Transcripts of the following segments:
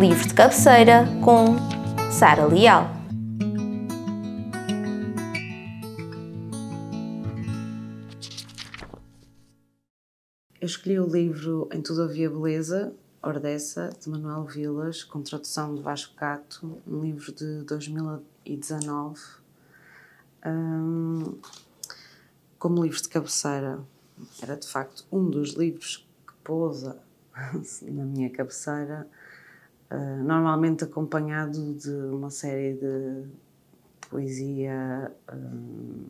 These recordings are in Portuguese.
Livro de cabeceira com Sara Leal. Eu escolhi o livro Em Tudo Havia Beleza, Ordessa, de Manuel Vilas, com tradução de Vasco Cato, um livro de 2019. Um, como livro de cabeceira, era de facto um dos livros que pousa na minha cabeceira uh, normalmente acompanhado de uma série de poesia, um,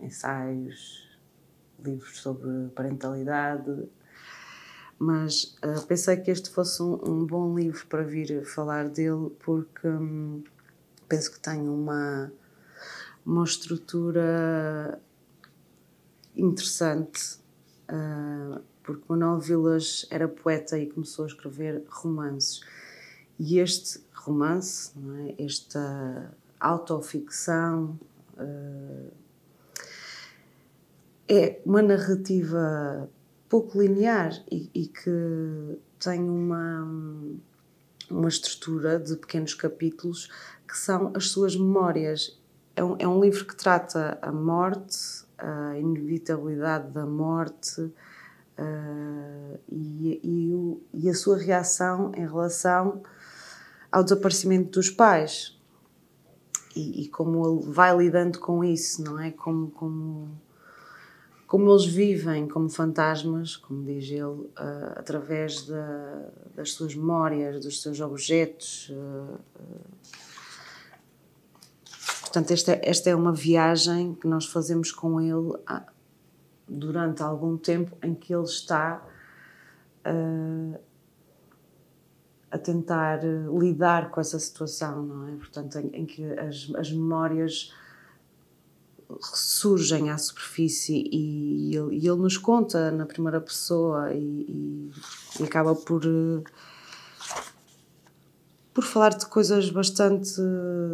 ensaios, livros sobre parentalidade, mas uh, pensei que este fosse um, um, bom livro para vir falar dele porque um, penso que tem uma, uma estrutura interessante, uh, porque Manuel Vilas era poeta e começou a escrever romances. E este romance, é? esta autoficção, uh, é uma narrativa pouco linear e, e, que tem uma, uma estrutura de pequenos capítulos que são as suas memórias. É um, é um livro que trata a morte, a inevitabilidade da morte uh, e, e, o, e a sua reação em relação ao desaparecimento dos pais e, e, como ele vai lidando com isso, não é? Como, como, como eles vivem como fantasmas, como diz ele, uh, através da, das suas memórias, dos seus objetos. Uh, uh. Portanto, esta, esta é uma viagem que nós fazemos com ele durante algum tempo em que ele está a tentar eh, lidar com essa situação, não é? Portanto, em, em que as, as, memórias surgem à superfície e ele, e ele nos conta na primeira pessoa e, e, e acaba por eh, por falar de coisas bastante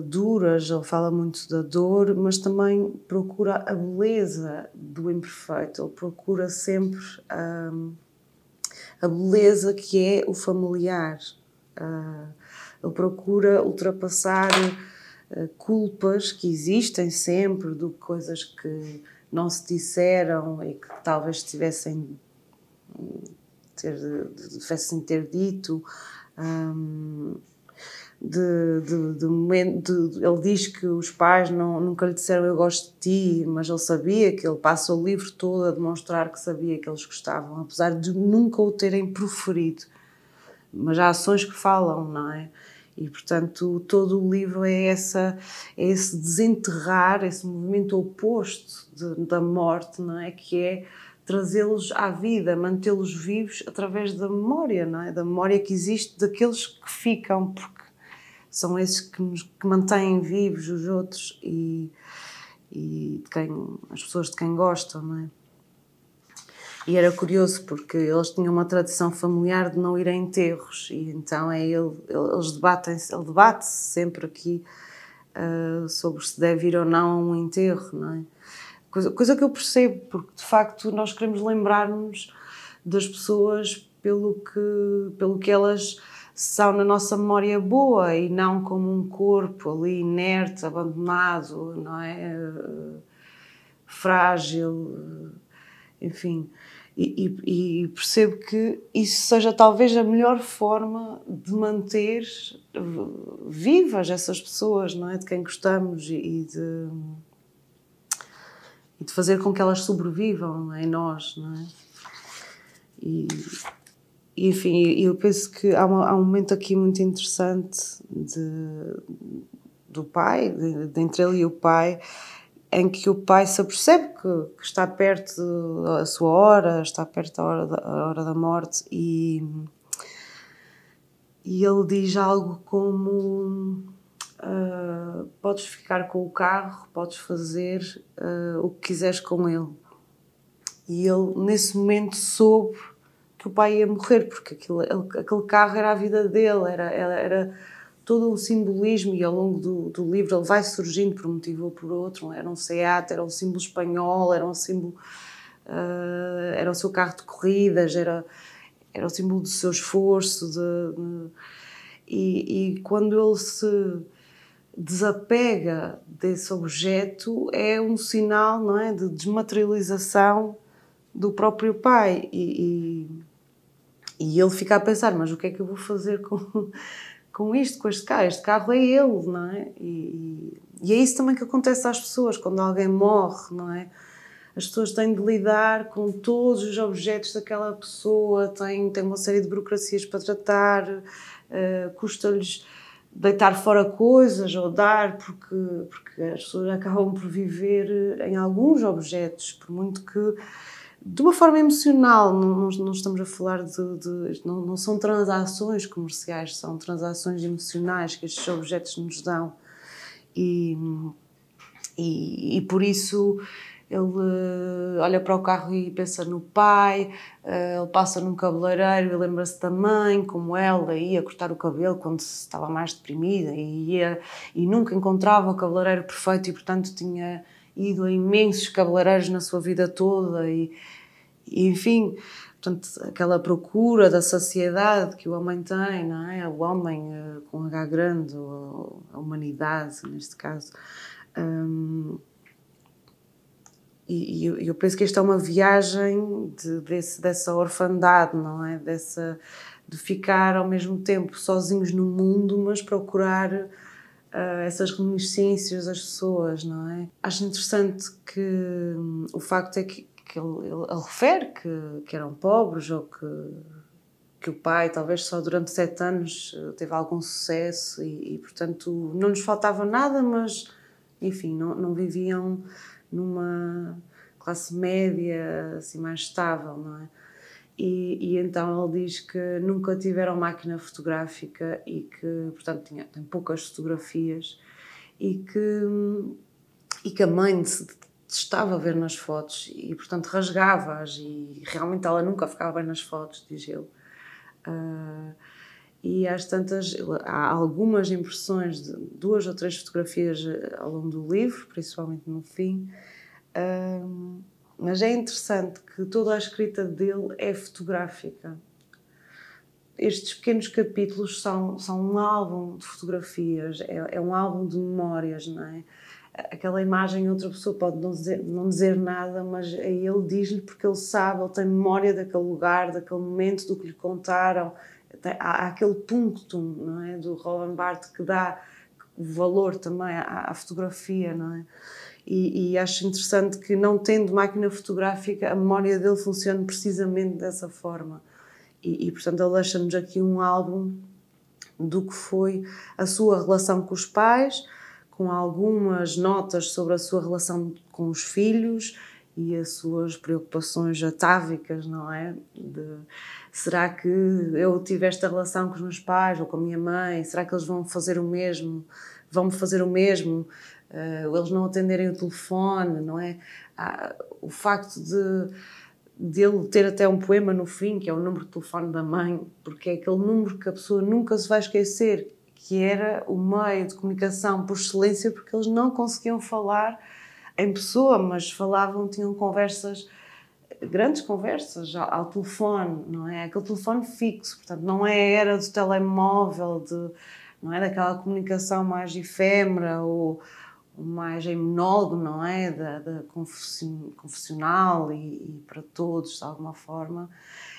duras, ele fala muito da dor, mas também procura a beleza do imperfeito, ele procura sempre a beleza que é o familiar, ele procura ultrapassar uh, culpas que existem sempre, de coisas que não se disseram e que talvez tivessem ter, devessem ter dito. Um, de, de, de de, ele diz que os pais não, nunca lhe disseram eu gosto de ti, mas ele sabia que ele passa o livro todo a demonstrar que sabia que eles gostavam, apesar de nunca o terem proferido mas há ações que falam, não é? E, portanto, todo o livro é, essa, é esse desenterrar, esse movimento oposto de, da morte, não é? Que é trazê-los à vida, mantê-los vivos através da memória, não é? Da memória que existe daqueles que ficam, porque são esses que, nos, que mantêm vivos os outros e, e de quem, as pessoas de quem gostam, não é? E era curioso porque eles tinham uma tradição familiar de não ir a enterros e então é ele, eles debatem ele debate-se sempre aqui uh, sobre se deve ir ou não a um enterro, não é? Coisa, coisa que eu percebo, porque de facto nós queremos lembrar-nos das pessoas pelo que, pelo que elas são na nossa memória boa e não como um corpo ali inerte, abandonado, não é? Uh, frágil, enfim e, e, e, percebo que isso seja talvez a melhor forma de manter vivas essas pessoas, não é? De quem gostamos e, de, e de fazer com que elas sobrevivam em nós, não é? E, enfim, eu penso que há, uma, há, um momento aqui muito interessante de, do pai, de, de entre ele e o pai, em que o pai se apercebe que, que, está perto da sua hora, está perto da hora da, hora da morte e, e ele diz algo como uh, podes ficar com o carro, podes fazer uh, o que quiseres com ele. E ele nesse momento soube que o pai ia morrer, porque aquilo, aquele carro era a vida dele, era, era todo o simbolismo e ao longo do, do, livro ele vai surgindo por um motivo ou por outro. Era um Seat, era um símbolo espanhol, era um símbolo. Uh, era o seu carro de corridas, era, era o símbolo do seu esforço. De, de, E, e quando ele se desapega desse objeto é um sinal não é, de desmaterialização do próprio pai. E, e, e, ele fica a pensar: mas o que é que eu vou fazer com, com isto, com este carro? Este carro é ele, não é? E, e é isso também que acontece às pessoas quando alguém morre, não é? As pessoas têm de lidar com todos os objetos daquela pessoa, têm, têm uma série de burocracias para tratar, uh, custa-lhes deitar fora coisas ou dar, porque, porque as pessoas acabam por viver em alguns objetos, por muito que de uma forma emocional, não, não estamos a falar de. de não, não, são transações comerciais, são transações emocionais que estes objetos nos dão. E, e, e por isso ele olha para o carro e pensa no pai, eh, ele passa num cabeleireiro e lembra-se da mãe, como ela ia cortar o cabelo quando estava mais deprimida e, ia, e nunca encontrava o cabeleireiro perfeito e, portanto, tinha ido a imensos cabeleireiros na sua vida toda e enfim, portanto, aquela procura da saciedade que o homem tem, não é? O homem eh, com H grande, a humanidade, neste caso. Um, e, e eu penso que esta é uma viagem de, desse, dessa orfandade, não é? Dessa, de ficar ao mesmo tempo sozinhos no mundo, mas procurar uh, essas reminiscências das pessoas, não é? Acho interessante que um, o facto é que, que ele, ele, refere que, que eram pobres ou que, que o pai, talvez só durante sete anos, teve algum sucesso e, e portanto, não nos faltava nada, mas, enfim, não, não viviam numa classe média assim mais estável, não é? E, e, então ele diz que nunca tiveram máquina fotográfica e que, portanto, tinha, tem poucas fotografias e que, e que a mãe se estava ver nas fotos e, portanto, rasgava-as e realmente ela nunca ficava bem nas fotos, diz ele. Uh, e às tantas, há algumas impressões de duas ou três fotografias eh, ao longo do livro, principalmente no fim, um, mas é interessante que toda a escrita dele é fotográfica. Estes pequenos capítulos são, são um álbum de fotografias, é, é um álbum de memórias, não é? Aquela imagem outra pessoa pode não dizer, não dizer nada, mas ele diz-lhe porque ele sabe, ele tem memória daquele lugar, daquele momento, do que lhe contaram. Há, há aquele punctum não é? do Roland Barthes que dá valor também à, à fotografia, não é? E, e, acho interessante que, não tendo máquina fotográfica, a memória dele funcione precisamente dessa forma. E, e portanto, ele deixa-nos aqui um álbum do que foi a sua relação com os pais, com algumas notas sobre a sua relação com os filhos e as suas preocupações atávicas, não é? De, será que eu tive esta relação com os meus pais ou com a minha mãe? Será que eles vão fazer o mesmo? Vão-me fazer o mesmo? uh, eles não atenderem o telefone, não é? Ah, o facto de dele ter até um poema no fim, que é o número de telefone da mãe, porque é aquele número que a pessoa nunca se vai esquecer, que era o meio de comunicação por excelência, porque eles não conseguiam falar em pessoa, mas falavam, tinham conversas, grandes conversas ao, telefone, não é? Aquele telefone fixo, portanto, não é era do telemóvel, de, não é daquela comunicação mais efêmera ou mais em monólogo, não é? Da, da confessional e, e, para todos, de alguma forma.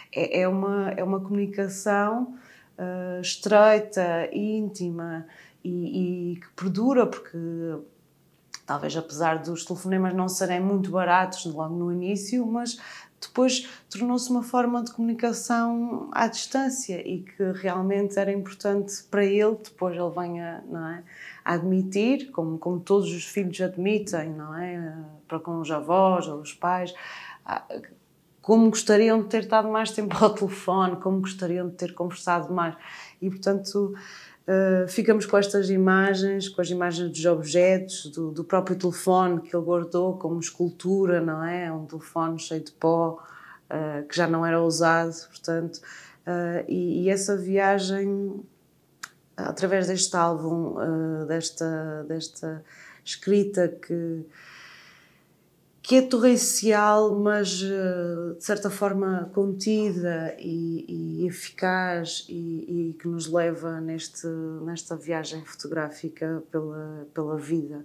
É, é uma, é uma comunicação uh, estreita, íntima e, e, que perdura, porque talvez apesar dos telefonemas não serem muito baratos logo no início, mas depois tornou-se uma forma de comunicação à distância e que realmente era importante para ele, depois ele venha é, a admitir, como, como todos os filhos admitem, não é? Para com os avós ou os pais, ah, como gostariam de ter estado mais tempo ao telefone, como gostariam de ter conversado mais. E, portanto, Uh, ficamos com estas imagens, com as imagens dos objetos, do, do, próprio telefone que ele guardou como escultura, não é? Um telefone cheio de pó, uh, que já não era usado, portanto. Uh, e, e, essa viagem, através deste álbum, desta, desta escrita que, que é torrencial, mas eh, de certa forma contida e, e eficaz e, e, que nos leva neste, nesta viagem fotográfica pela, pela vida.